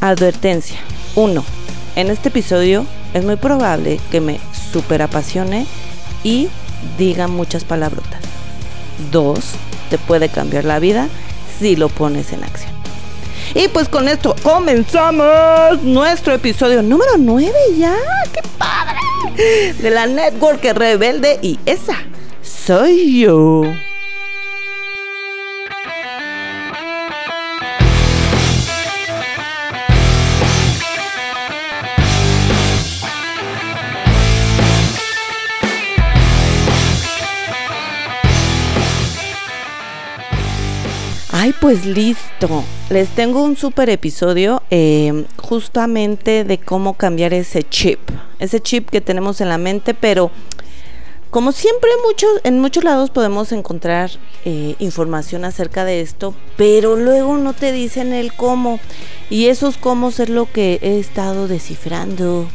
Advertencia. 1. En este episodio es muy probable que me super apasione y diga muchas palabrotas. 2. Te puede cambiar la vida si lo pones en acción. Y pues con esto comenzamos nuestro episodio número 9 ya. ¡Qué padre! De la Network Rebelde y esa soy yo. Pues listo. Les tengo un super episodio eh, justamente de cómo cambiar ese chip. Ese chip que tenemos en la mente, pero como siempre muchos, en muchos lados podemos encontrar eh, información acerca de esto, pero luego no te dicen el cómo. Y esos cómo es lo que he estado descifrando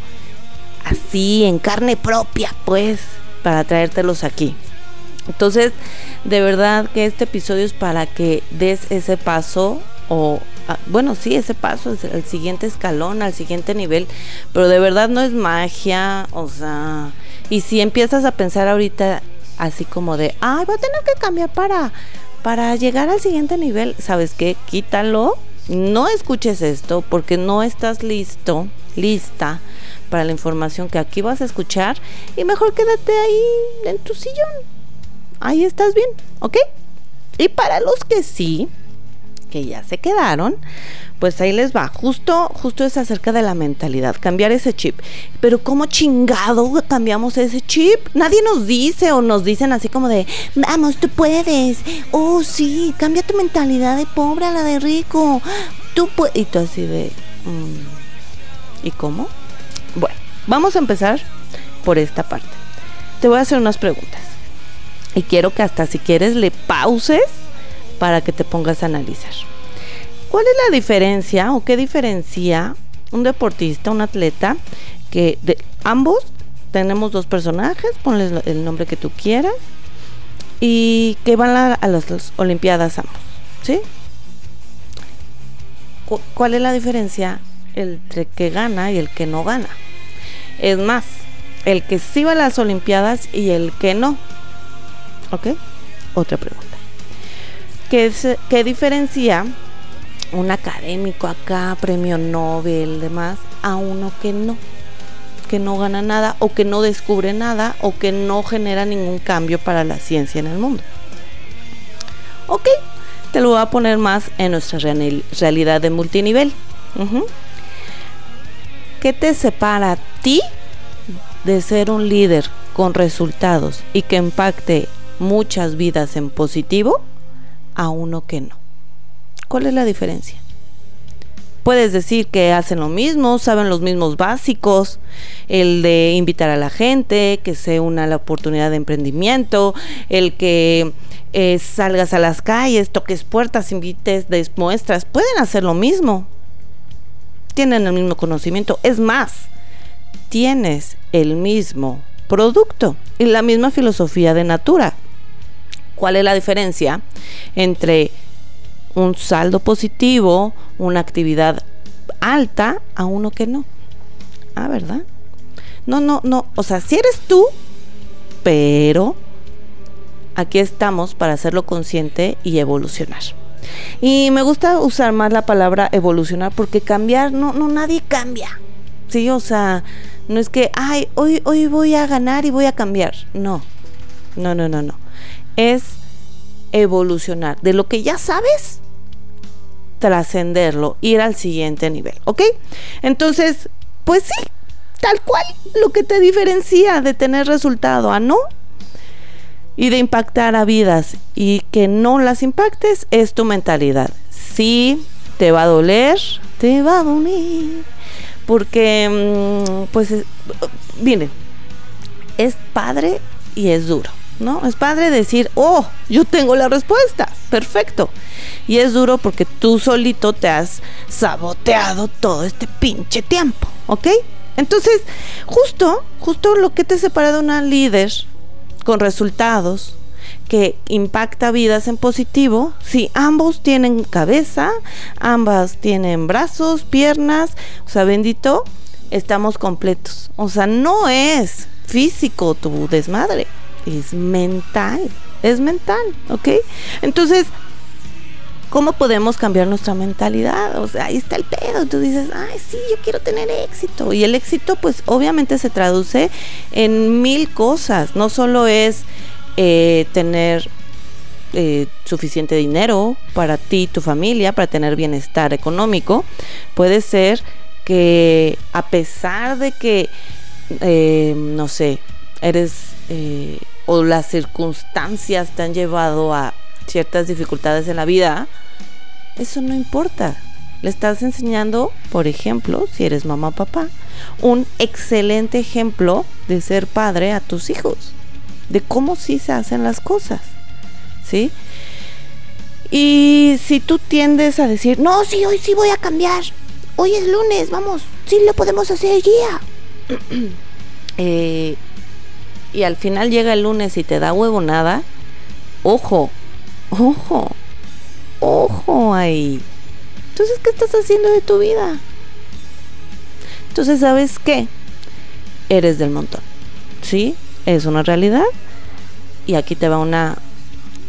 así, en carne propia, pues, para traértelos aquí. Entonces, de verdad que este episodio es para que des ese paso o ah, bueno, sí, ese paso es el siguiente escalón, al siguiente nivel, pero de verdad no es magia, o sea, y si empiezas a pensar ahorita así como de, ay, voy a tener que cambiar para para llegar al siguiente nivel, ¿sabes qué? Quítalo, no escuches esto porque no estás listo, lista para la información que aquí vas a escuchar y mejor quédate ahí en tu sillón ahí estás bien, ¿ok? Y para los que sí, que ya se quedaron, pues ahí les va. Justo, justo es acerca de la mentalidad, cambiar ese chip. Pero ¿cómo chingado cambiamos ese chip? Nadie nos dice o nos dicen así como de, vamos, tú puedes. Oh, sí, cambia tu mentalidad de pobre a la de rico. Tú puedes. Y tú así de, mm, ¿y cómo? Bueno, vamos a empezar por esta parte. Te voy a hacer unas preguntas. Y quiero que hasta si quieres le pauses para que te pongas a analizar. ¿Cuál es la diferencia o qué diferencia un deportista, un atleta, que de ambos tenemos dos personajes, ponles el nombre que tú quieras, y que van a, las, Olimpiadas ambos, ¿sí? ¿Cuál es la diferencia entre que gana y el que no gana? Es más, el que sí va a las Olimpiadas y el que no. ¿Ok? Otra pregunta. ¿Qué, ¿Qué diferencia un académico acá, premio Nobel, demás, a uno que no? Que no gana nada o que no descubre nada o que no genera ningún cambio para la ciencia en el mundo. Ok, te lo voy a poner más en nuestra realidad de multinivel. ¿Qué te separa a ti de ser un líder con resultados y que impacte muchas vidas en positivo a uno que no. ¿Cuál es la diferencia? Puedes decir que hacen lo mismo, saben los mismos básicos, el de invitar a la gente, que se una la oportunidad de emprendimiento, el que eh, salgas a las calles, toques puertas, invites, des muestras, pueden hacer lo mismo. Tienen el mismo conocimiento. Es más, tienes el mismo producto y la misma filosofía de natura. ¿Cuál es la diferencia entre un saldo positivo, una actividad alta, a uno que no? Ah, ¿verdad? No, no, no. O sea, si eres tú, pero aquí estamos para hacerlo consciente y evolucionar. Y me gusta usar más la palabra evolucionar porque cambiar, no, no, nadie cambia. Sí, o sea, no es que, ay, hoy, hoy voy a ganar y voy a cambiar. No, no, no, no, no es evolucionar. De lo que ya sabes, trascenderlo, ir al siguiente nivel, ¿ok? Entonces, pues sí, tal cual lo que te diferencia de tener resultado a no y de impactar a vidas y que no las impactes es tu mentalidad. Sí, te va a doler, te va a doler, porque, mm, pues, miren, es padre y es duro. ¿No? Es padre decir, oh, yo tengo la respuesta, perfecto. Y es duro porque tú solito te has saboteado todo este pinche tiempo, ¿ok? Entonces, justo, justo lo que te separa de una líder con resultados, que impacta vidas en positivo si ambos tienen cabeza, ambas tienen brazos, piernas, o sea, bendito, estamos completos. O sea, no es físico tu desmadre, es mental, es mental, ¿ok? Entonces, ¿cómo podemos cambiar nuestra mentalidad? O sea, ahí está el pedo. Tú dices, ay, sí, yo quiero tener éxito. Y el éxito, pues obviamente se traduce en mil cosas. No solo es eh, tener eh, suficiente dinero para ti y tu familia, para tener bienestar económico. Puede ser que a pesar de que, eh, no sé, eres o las circunstancias te han llevado a ciertas dificultades en la vida, eso no importa. Le estás enseñando, por ejemplo, si eres mamá o papá, un excelente ejemplo de ser padre a tus hijos, de cómo sí se hacen las cosas, ¿sí? Y si tú tiendes a decir, no, sí, hoy sí voy a cambiar, hoy es lunes, vamos, sí lo podemos hacer ya. eh, y al final llega el lunes y te da huevo nada, ojo, ojo, ojo ahí. Entonces, ¿qué estás haciendo de tu vida? Entonces, ¿sabes qué? Eres del montón. ¿Sí? Es una realidad. Y aquí te va una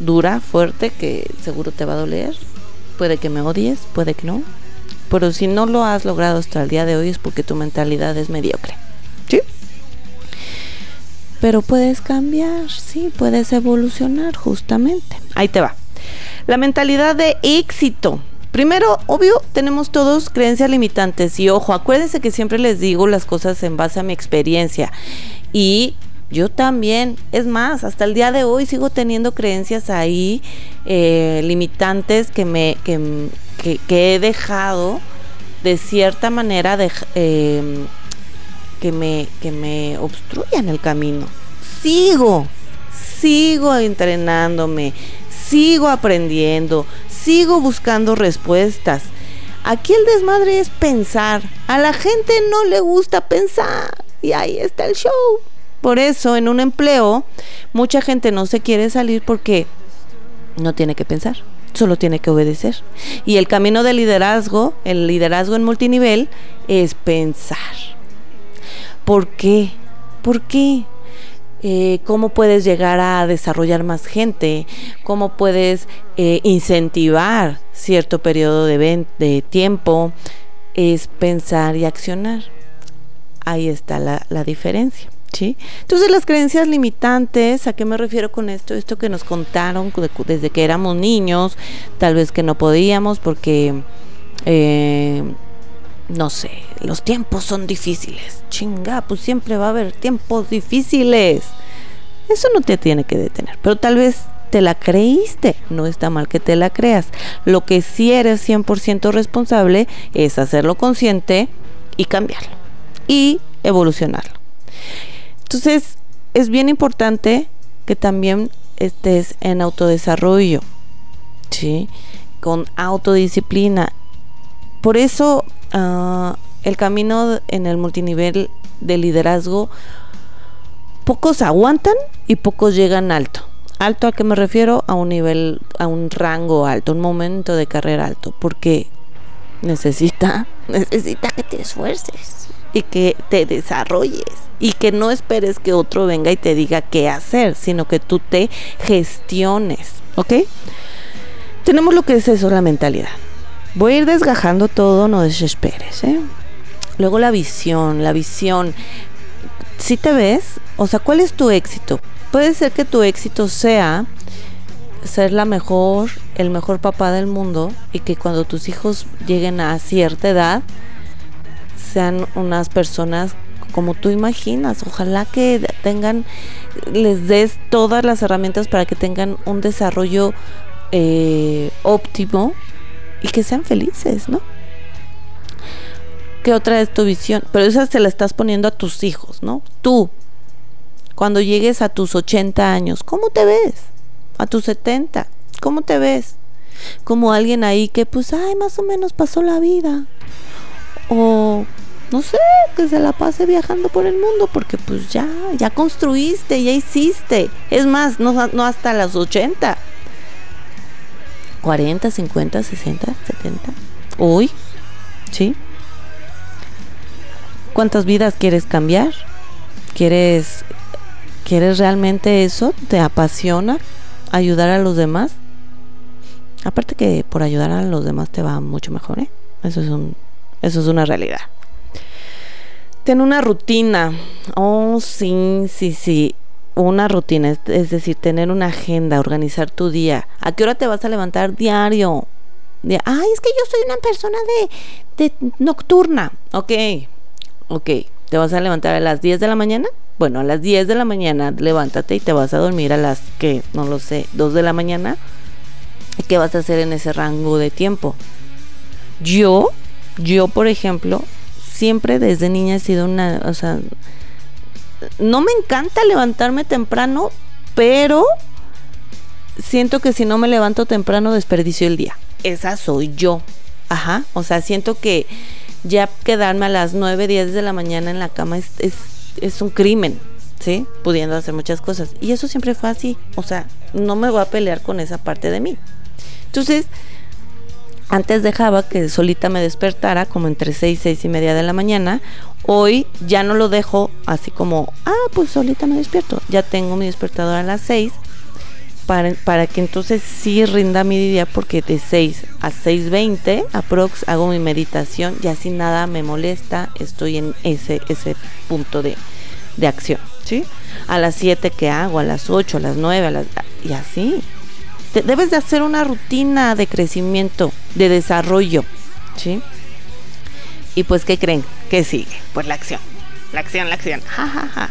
dura, fuerte, que seguro te va a doler. Puede que me odies, puede que no. Pero si no lo has logrado hasta el día de hoy es porque tu mentalidad es mediocre. ¿Sí? Pero puedes cambiar, sí, puedes evolucionar justamente. Ahí te va. La mentalidad de éxito. Primero, obvio, tenemos todos creencias limitantes y ojo, acuérdense que siempre les digo las cosas en base a mi experiencia y yo también, es más, hasta el día de hoy sigo teniendo creencias ahí eh, limitantes que me que, he dejado de cierta manera de, em, que me, que me obstruyan el camino. Sigo, sigo entrenándome, sigo aprendiendo, sigo buscando respuestas. Aquí el desmadre es pensar. A la gente no le gusta pensar. Y ahí está el show. Por eso en un empleo mucha gente no se quiere salir porque no tiene que pensar, solo tiene que obedecer. Y el camino del liderazgo, el liderazgo en multinivel, es pensar. ¿Por qué? ¿Por qué? Eh, cómo puedes llegar a desarrollar más gente, cómo puedes eh, incentivar cierto periodo de, de, tiempo, es pensar y accionar. Ahí está la, la diferencia. ¿Sí? Entonces las creencias limitantes, ¿a qué me refiero con esto? Esto que nos contaron desde que éramos niños, tal vez que no podíamos porque eh, no sé, los tiempos son difíciles. Chinga, pues siempre va a haber tiempos difíciles. Eso no te tiene que detener, pero tal vez te la creíste, no está mal que te la creas. Lo que sí eres 100% responsable es hacerlo consciente y cambiarlo y evolucionarlo. Entonces, es bien importante que también estés en autodesarrollo, ¿sí? Con autodisciplina. Por eso Ah, el camino en el multinivel de liderazgo, pocos aguantan y pocos llegan alto. Alto a qué me refiero? A un nivel, a un rango alto, un momento de carrera alto, porque necesita, necesita que te esfuerces y que te desarrolles y que no esperes que otro venga y te diga qué hacer, sino que tú te gestiones, ¿ok? Tenemos lo que es eso, la mentalidad. Voy a ir desgajando todo, no desesperes. ¿eh? Luego la visión, la visión. Si te ves, o sea, ¿cuál es tu éxito? Puede ser que tu éxito sea ser la mejor, el mejor papá del mundo y que cuando tus hijos lleguen a cierta edad sean unas personas como tú imaginas. Ojalá que tengan, les des todas las herramientas para que tengan un desarrollo eh, óptimo y que sean felices, ¿no? ¿Qué otra es tu visión? Pero esa se la estás poniendo a tus hijos, ¿no? Tú, cuando llegues a tus 80 años, ¿cómo te ves? A tus 70, ¿cómo te ves? Como alguien ahí que pues, ay, más o menos pasó la vida. O no sé, que se la pase viajando por el mundo, porque pues ya, ya construiste, ya hiciste. Es más, no, hasta las 80. 40, 50, 60, 70. Uy, ¿sí? ¿Cuántas vidas quieres cambiar? ¿Quieres, ¿Quieres realmente eso? ¿Te apasiona ayudar a los demás? Aparte que por ayudar a los demás te va mucho mejor, ¿eh? Eso es, un, eso es una realidad. Ten una rutina. Oh, sí, sí, sí. Una rutina, es, decir, tener una agenda, organizar tu día. ¿A qué hora te vas a levantar diario? Ay, es que yo soy una persona de, de nocturna. Ok, ok. ¿Te vas a levantar a las 10 de la mañana? Bueno, a las 10 de la mañana levántate y te vas a dormir a las que, no lo sé, 2 de la mañana. ¿Qué vas a hacer en ese rango de tiempo? Yo, yo por ejemplo, siempre desde niña he sido una, o sea, no me encanta levantarme temprano, pero siento que si no me levanto temprano desperdicio el día. Esa soy yo. Ajá, o sea, siento que ya quedarme a las 9, 10 de la mañana en la cama es, es, es un crimen, ¿sí? Pudiendo hacer muchas cosas. Y eso siempre fue así. O sea, no me voy a pelear con esa parte de mí. Entonces, antes dejaba que solita me despertara como entre 6, 6 y media de la mañana. Hoy ya no lo dejo así como, ah, pues solita me despierto. Ya tengo mi despertador a las 6 para, para, que entonces sí rinda mi día porque de 6 a 6.20 aprox hago mi meditación y así nada me molesta, estoy en ese, ese punto de, de acción, ¿sí? A las 7 que hago, a las 8, a las 9, a las, y así debes de hacer una rutina de crecimiento, de desarrollo, ¿sí? Y pues, ¿qué creen? ¿Qué sigue? Pues la acción, la acción, la acción, ja, ja, ja.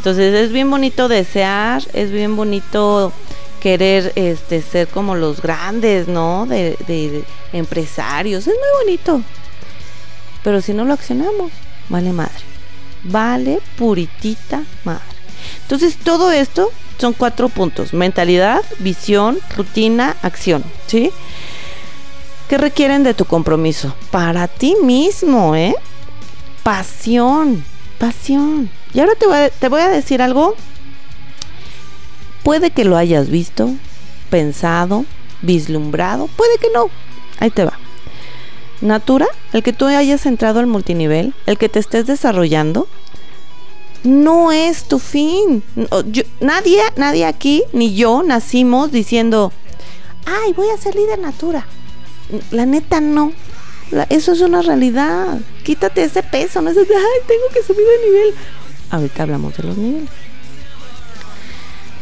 Entonces es bien bonito desear, es bien bonito querer este ser como los grandes, ¿no? De, de empresarios, es muy bonito. Pero si no lo accionamos, vale madre. Vale puritita madre. Entonces todo esto son cuatro puntos. Mentalidad, visión, rutina, acción. ¿Sí? ¿Qué requieren de tu compromiso? Para ti mismo, ¿eh? Pasión, pasión. Y ahora te voy, a, decir algo. Puede que lo hayas visto, pensado, vislumbrado, puede que no. Ahí te va. Natura, el que tú hayas entrado al multinivel, el que te estés desarrollando, no es tu fin. nadie, nadie aquí, ni yo, nacimos diciendo, ay, voy a ser líder natura. La neta no. eso es una realidad. Quítate ese peso, no es ay, tengo que subir de nivel. Ahorita hablamos de los niveles.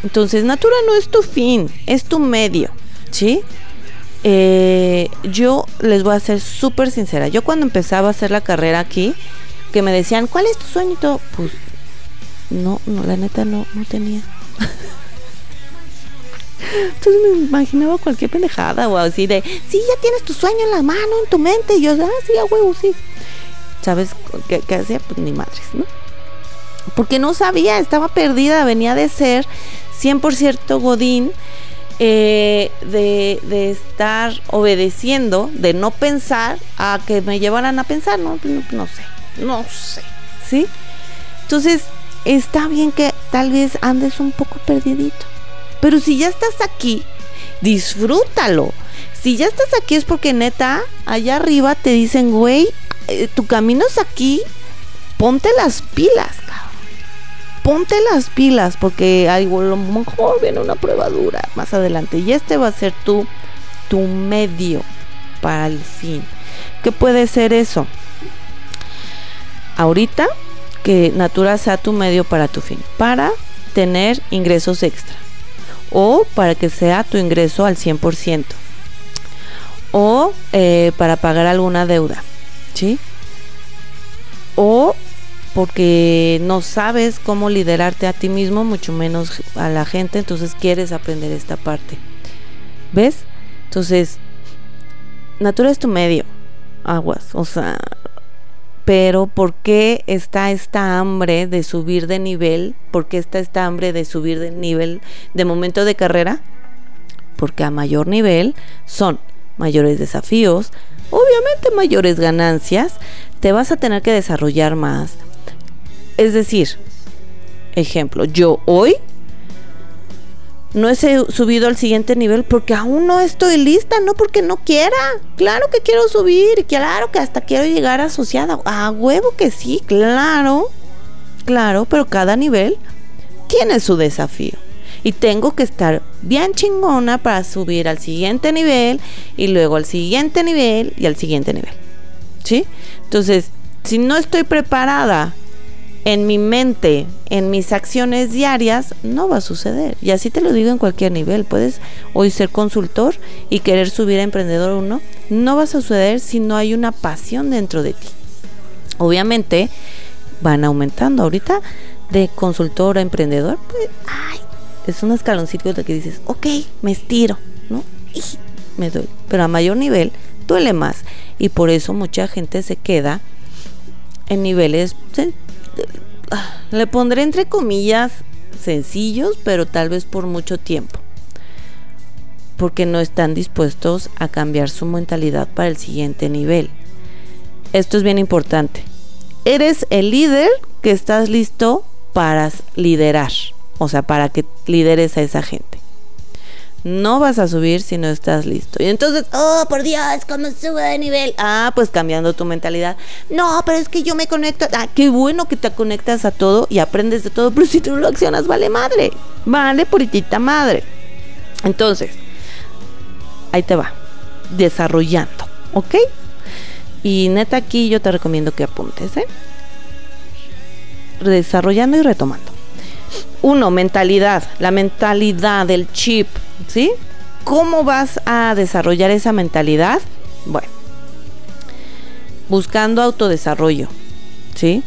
Entonces, Natura no es tu fin, es tu medio, ¿sí? Eh, yo les voy a ser súper sincera. Yo cuando empezaba a hacer la carrera aquí, que me decían, ¿cuál es tu sueño? Y todo, pues no, no, la neta no, no tenía. Entonces me imaginaba cualquier pendejada o así de, sí, ya tienes tu sueño en la mano, en tu mente. Y yo, ah, sí, a huevo, sí. ¿Sabes qué, qué hacía? Pues ni madres, ¿no? Porque no sabía, estaba perdida, venía de ser 100% Godín, eh, de, estar obedeciendo, de no pensar a que me llevaran a pensar, no, sé, no sé, ¿sí? Entonces, está bien que tal vez andes un poco perdidito. Pero si ya estás aquí, disfrútalo. Si ya estás aquí es porque neta, allá arriba te dicen, güey, eh, tu camino es aquí, ponte las pilas. Ponte las pilas porque a lo mejor viene una prueba dura más adelante. Y este va a ser tu, tu medio para el fin. ¿Qué puede ser eso? Ahorita que Natura sea tu medio para tu fin, para tener ingresos extra o para que sea tu ingreso al 100% o eh, para pagar alguna deuda, ¿sí? O porque no sabes cómo liderarte a ti mismo, mucho menos a la gente, entonces quieres aprender esta parte. ¿Ves? Entonces, Natura es tu medio, aguas, o sea, pero ¿por qué está esta hambre de subir de nivel? ¿Por qué está esta hambre de subir de nivel de momento de carrera? Porque a mayor nivel son mayores desafíos, obviamente mayores ganancias, te vas a tener que desarrollar más. Es decir, ejemplo, yo hoy no he subido al siguiente nivel porque aún no estoy lista, no porque no quiera. Claro que quiero subir, claro que hasta quiero llegar asociada. A huevo que sí, claro, claro, pero cada nivel tiene su desafío. Y tengo que estar bien chingona para subir al siguiente nivel y luego al siguiente nivel y al siguiente nivel. ¿Sí? Entonces, si no estoy preparada en mi mente, en mis acciones diarias, no va a suceder. Y así te lo digo en cualquier nivel. Puedes hoy ser consultor y querer subir a emprendedor uno. No va a suceder si no hay una pasión dentro de ti. Obviamente van aumentando. Ahorita de consultor a emprendedor, pues, ay, es un escaloncito que dices, ok, me estiro, ¿no? Y me doy. Pero a mayor nivel duele más. Y por eso mucha gente se queda en niveles le pondré entre comillas sencillos, pero tal vez por mucho tiempo. Porque no están dispuestos a cambiar su mentalidad para el siguiente nivel. Esto es bien importante. Eres el líder que estás listo para liderar. O sea, para que lideres a esa gente. No vas a subir si no estás listo. Y entonces, oh, por Dios, ¿cómo sube de nivel? Ah, pues cambiando tu mentalidad. No, pero es que yo me conecto. Ah, qué bueno que te conectas a todo y aprendes de todo, pero si tú no lo accionas, vale madre. Vale puritita madre. Entonces, ahí te va. Desarrollando, ¿ok? Y neta, aquí yo te recomiendo que apuntes, ¿eh? Desarrollando y retomando. Uno, mentalidad. La mentalidad del chip ¿sí? ¿Cómo vas a desarrollar esa mentalidad? Bueno, buscando autodesarrollo, ¿sí?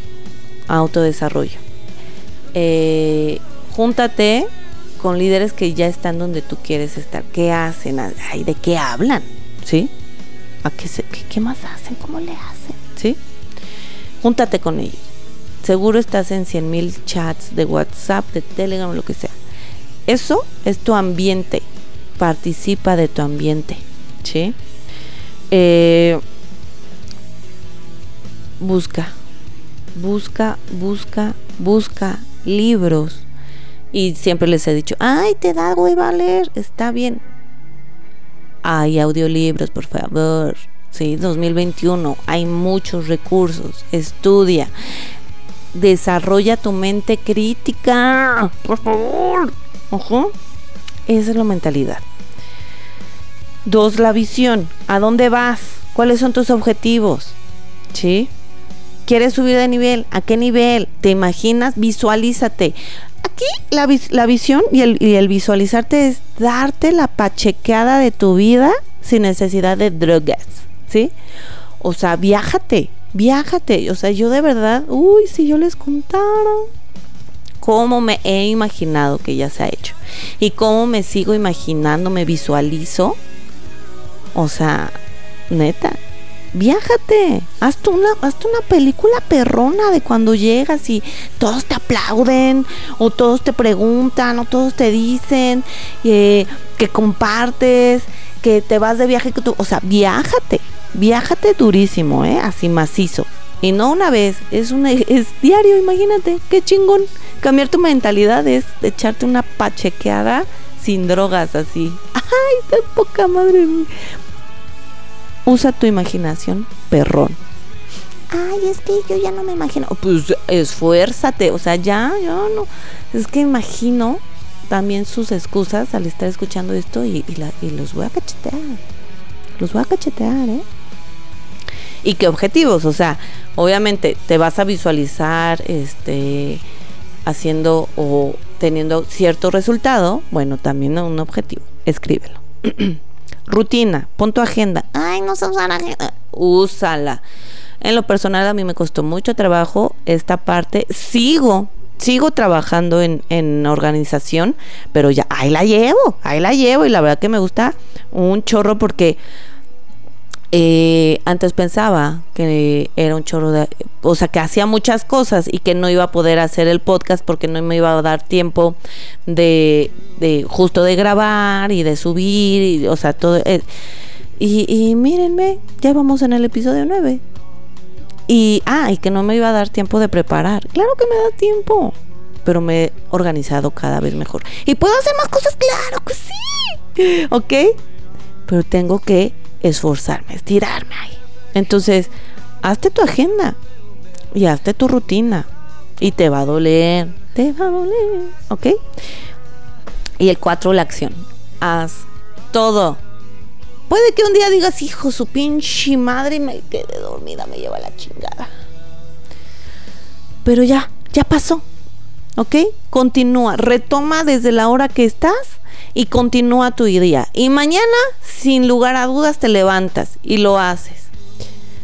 Autodesarrollo. Eh, júntate con líderes que ya están donde tú quieres estar. ¿Qué hacen? Ay, ¿De qué hablan? ¿Sí? ¿A qué, qué, más hacen? ¿Cómo le hacen? ¿Sí? Júntate con ellos. Seguro estás en 100 mil chats de WhatsApp, de Telegram, lo que sea. Eso es tu ambiente. Participa de tu ambiente. ¿Sí? Eh, busca, busca, busca, busca libros. Y siempre les he dicho, ay, te da hueva a leer, está bien. Hay audiolibros, por favor. Sí, 2021, hay muchos recursos. Estudia. Desarrolla tu mente crítica, por favor. Ojo, esa es la mentalidad. Dos, la visión. ¿A dónde vas? ¿Cuáles son tus objetivos? ¿Sí? ¿Quieres subir de nivel? ¿A qué nivel? ¿Te imaginas? Visualízate. Aquí la, visión y el, y el, visualizarte es darte la pachequeada de tu vida sin necesidad de drogas. ¿Sí? O sea, viájate, viájate. O sea, yo de verdad, uy, si yo les contara cómo me he imaginado que ya se ha hecho y cómo me sigo imaginando, me visualizo. O sea, neta, viájate, hazte una, hazte una película perrona de cuando llegas y todos te aplauden, o todos te preguntan, o todos te dicen eh, que compartes, que te vas de viaje, que tú, o sea, viájate, viájate durísimo, ¿eh? así macizo. Y no una vez, es, una, es diario, imagínate, qué chingón. Cambiar tu mentalidad es echarte una pachequeada sin drogas así. Ay, está poca madre. Usa tu imaginación, perrón. Ay, es que yo ya no me imagino. Pues esfuérzate, o sea, ya, yo no. Es que imagino también sus excusas al estar escuchando esto y, y los voy a cachetear. Los voy a cachetear, ¿eh? Y qué objetivos, o sea, obviamente te vas a visualizar este haciendo o teniendo cierto resultado, bueno, también un objetivo, escríbelo. Rutina, pon tu agenda. Ay, no sé usar agenda. Úsala. En lo personal a mí me costó mucho trabajo esta parte. Sigo, sigo trabajando en, en organización, pero ya ahí la llevo, ahí la llevo y la verdad que me gusta un chorro porque eh, antes pensaba que era un chorro de, o sea, que hacía muchas cosas y que no iba a poder hacer el podcast porque no me iba a dar tiempo de, de justo de grabar y de subir, y, o sea, todo. Eh, y, y mírenme, ya vamos en el episodio 9. Y, ah, y que no me iba a dar tiempo de preparar. Claro que me da tiempo, pero me he organizado cada vez mejor. ¿Y puedo hacer más cosas? Claro que sí. ¿Ok? Pero tengo que esforzarme, estirarme ahí. Entonces, hazte tu agenda y hazte tu rutina. Y te va a doler, te va a doler. ¿Ok? Y el cuatro, la acción. Haz todo Puede que un día digas, hijo, su pinche madre me quedé dormida, me lleva la chingada. Pero ya, ya pasó. ¿Ok? Continúa, retoma desde la hora que estás y continúa tu día. Y mañana, sin lugar a dudas, te levantas y lo haces.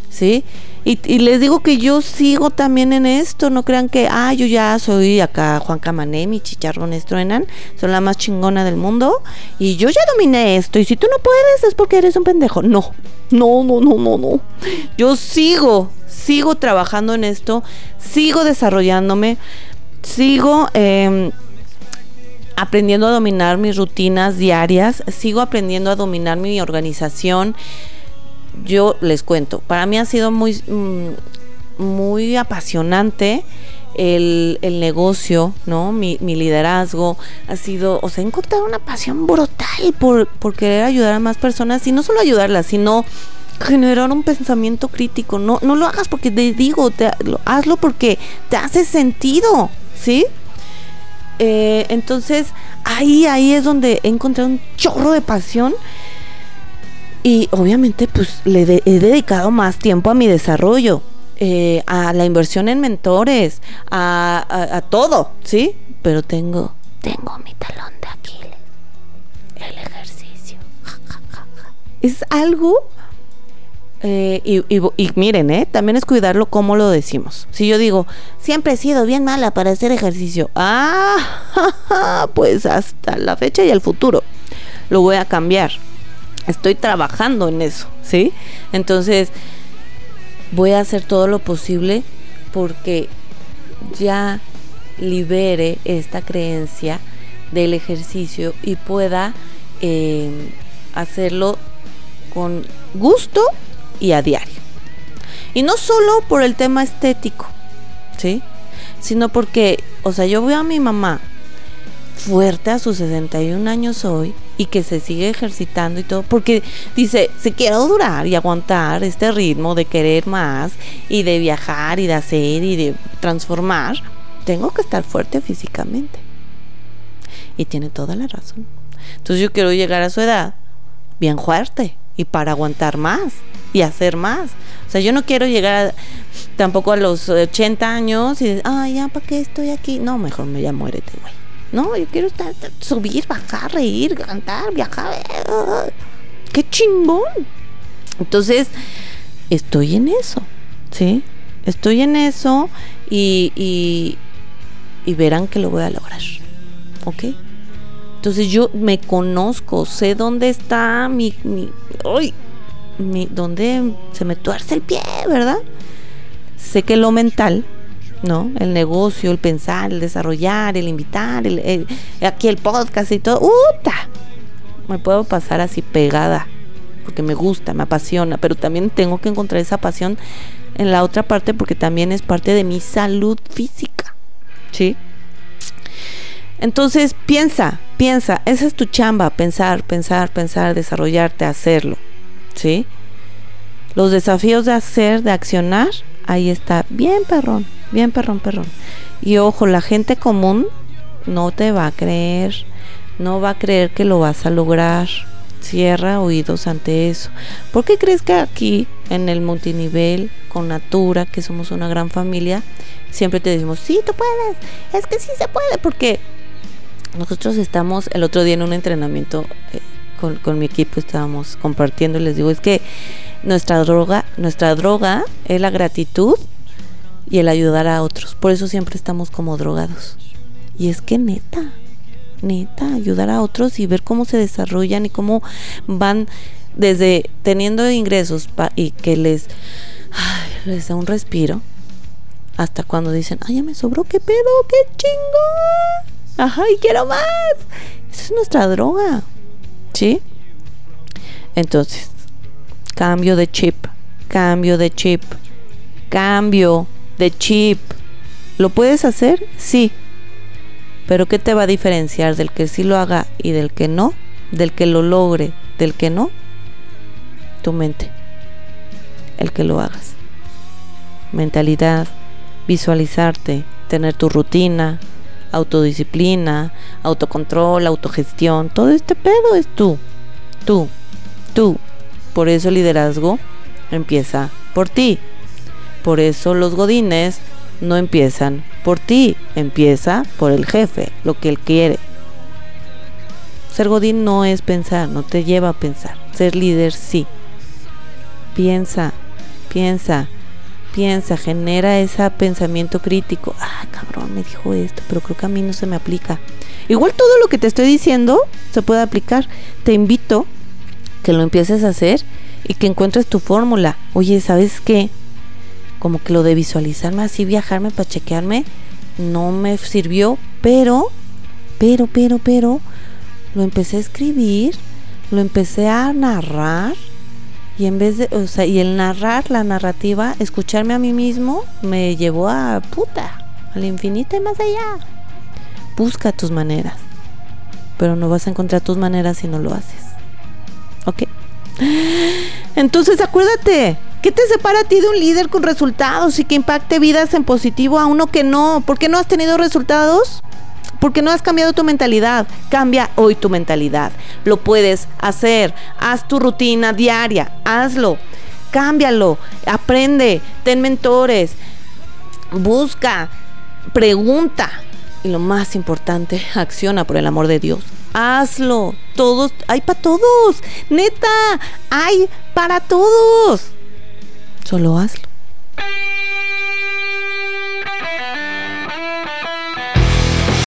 ¿Sí? Y, les digo que yo sigo también en esto, no crean que, ah, yo ya soy acá Juan Camané, mi chicharrones truenan, soy la más chingona del mundo y yo ya dominé esto y si tú no puedes es porque eres un pendejo. No, no, no, no, no, no. Yo sigo, sigo trabajando en esto, sigo desarrollándome, sigo... Em, aprendiendo a dominar mis rutinas diarias, sigo aprendiendo a dominar mi organización, yo les cuento, para mí ha sido muy, mm, muy apasionante el, negocio, ¿no? Mi, liderazgo ha sido, o sea, he encontrado una pasión brutal por, por querer ayudar a más personas y no solo ayudarlas, sino generar un pensamiento crítico. No, no lo hagas porque te digo, te, hazlo porque te hace sentido, ¿sí? Eh, entonces, ahí, ahí es donde he encontrado un chorro de pasión y obviamente pues le he dedicado más tiempo a mi desarrollo, eh, a la inversión en mentores, a, todo, ¿sí? Pero tengo, tengo mi talón de Aquiles, el ejercicio. es algo... Eh, y, miren, ¿eh? también es cuidarlo como lo decimos. Si yo digo, siempre he sido bien mala para hacer ejercicio, ah, pues hasta la fecha y el futuro lo voy a cambiar estoy trabajando en eso, ¿sí? Entonces, voy a hacer todo lo posible porque ya libere esta creencia del ejercicio y pueda eh, hacerlo con gusto y a diario. Y no solo por el tema estético, ¿sí? Sino porque, o sea, yo veo a mi mamá fuerte a sus 61 años hoy y que se sigue ejercitando y todo, porque dice, si quiero durar y aguantar este ritmo de querer más y de viajar y de hacer y de transformar, tengo que estar fuerte físicamente. Y tiene toda la razón. Entonces yo quiero llegar a su edad bien fuerte y para aguantar más y hacer más. O sea, yo no quiero llegar tampoco a los 80 años y, ay, ya, ¿para qué estoy aquí? No, mejor me ya muérete, güey. No, yo quiero estar, subir, bajar, reír, cantar, viajar. ¡Qué chingón! Entonces, estoy en eso, ¿sí? Estoy en eso y, y, verán que lo voy a lograr, ¿ok? Entonces yo me conozco, sé dónde está mi, mi, mi, dónde se me tuerce el pie, ¿verdad? Sé que lo mental ¿no? El negocio, el pensar, el desarrollar, el invitar, el, aquí el podcast y todo. ¡Uta! Me puedo pasar así pegada, porque me gusta, me apasiona, pero también tengo que encontrar esa pasión en la otra parte porque también es parte de mi salud física, ¿sí? Entonces piensa, piensa, esa es tu chamba, pensar, pensar, pensar, desarrollarte, hacerlo, ¿sí? Los desafíos de hacer, de accionar, ahí está, bien perrón, bien perrón, perrón. Y ojo, la gente común no te va a creer, no va a creer que lo vas a lograr. Cierra oídos ante eso. ¿Por qué crees que aquí, en el multinivel, con Natura, que somos una gran familia, siempre te decimos, sí, tú puedes, es que sí se puede, porque nosotros estamos el otro día en un entrenamiento eh, con, con mi equipo, estábamos compartiendo les digo, es que nuestra droga, nuestra droga es la gratitud y el ayudar a otros. Por eso siempre estamos como drogados. Y es que neta, neta, ayudar a otros y ver cómo se desarrollan y cómo van desde teniendo ingresos y que les, les da un respiro hasta cuando dicen, ay, ya me sobró, qué pedo, qué chingo. Ajá, y quiero más. Esa es nuestra droga. ¿Sí? Entonces, cambio de chip, cambio de chip. Cambio de chip. ¿Lo puedes hacer? Sí. Pero ¿qué te va a diferenciar del que sí lo haga y del que no? Del que lo logre, del que no. Tu mente. El que lo hagas. Mentalidad, visualizarte, tener tu rutina, autodisciplina, autocontrol, autogestión. Todo este pedo es tú. Tú. Tú. Por eso el liderazgo empieza por ti. Por eso los godines no empiezan por ti, empieza por el jefe, lo que él quiere. Ser godín no es pensar, no te lleva a pensar. Ser líder sí. Piensa, piensa, piensa, genera ese pensamiento crítico. Ah, cabrón, me dijo esto, pero creo que a mí no se me aplica. Igual todo lo que te estoy diciendo se puede aplicar. Te invito que lo empieces a hacer y que encuentres tu fórmula. Oye, ¿sabes qué? como que lo de visualizarme así, viajarme para chequearme, no me sirvió, pero, pero, pero, pero, lo empecé a escribir, lo empecé a narrar y en vez de, o sea, y el narrar la narrativa, escucharme a mí mismo, me llevó a puta, al infinito y más allá. Busca tus maneras, pero no vas a encontrar tus maneras si no lo haces. ¿Ok? Entonces acuérdate, ¿Qué te separa a ti de un líder con resultados y que impacte vidas en positivo a uno que no? ¿Por qué no has tenido resultados? Porque no has cambiado tu mentalidad. Cambia hoy tu mentalidad. Lo puedes hacer. Haz tu rutina diaria. Hazlo. Cámbialo. Aprende. Ten mentores. Busca. Pregunta. Y lo más importante, acciona por el amor de Dios. Hazlo. Todos. Hay para todos. Neta. Hay para todos. Solo hazlo.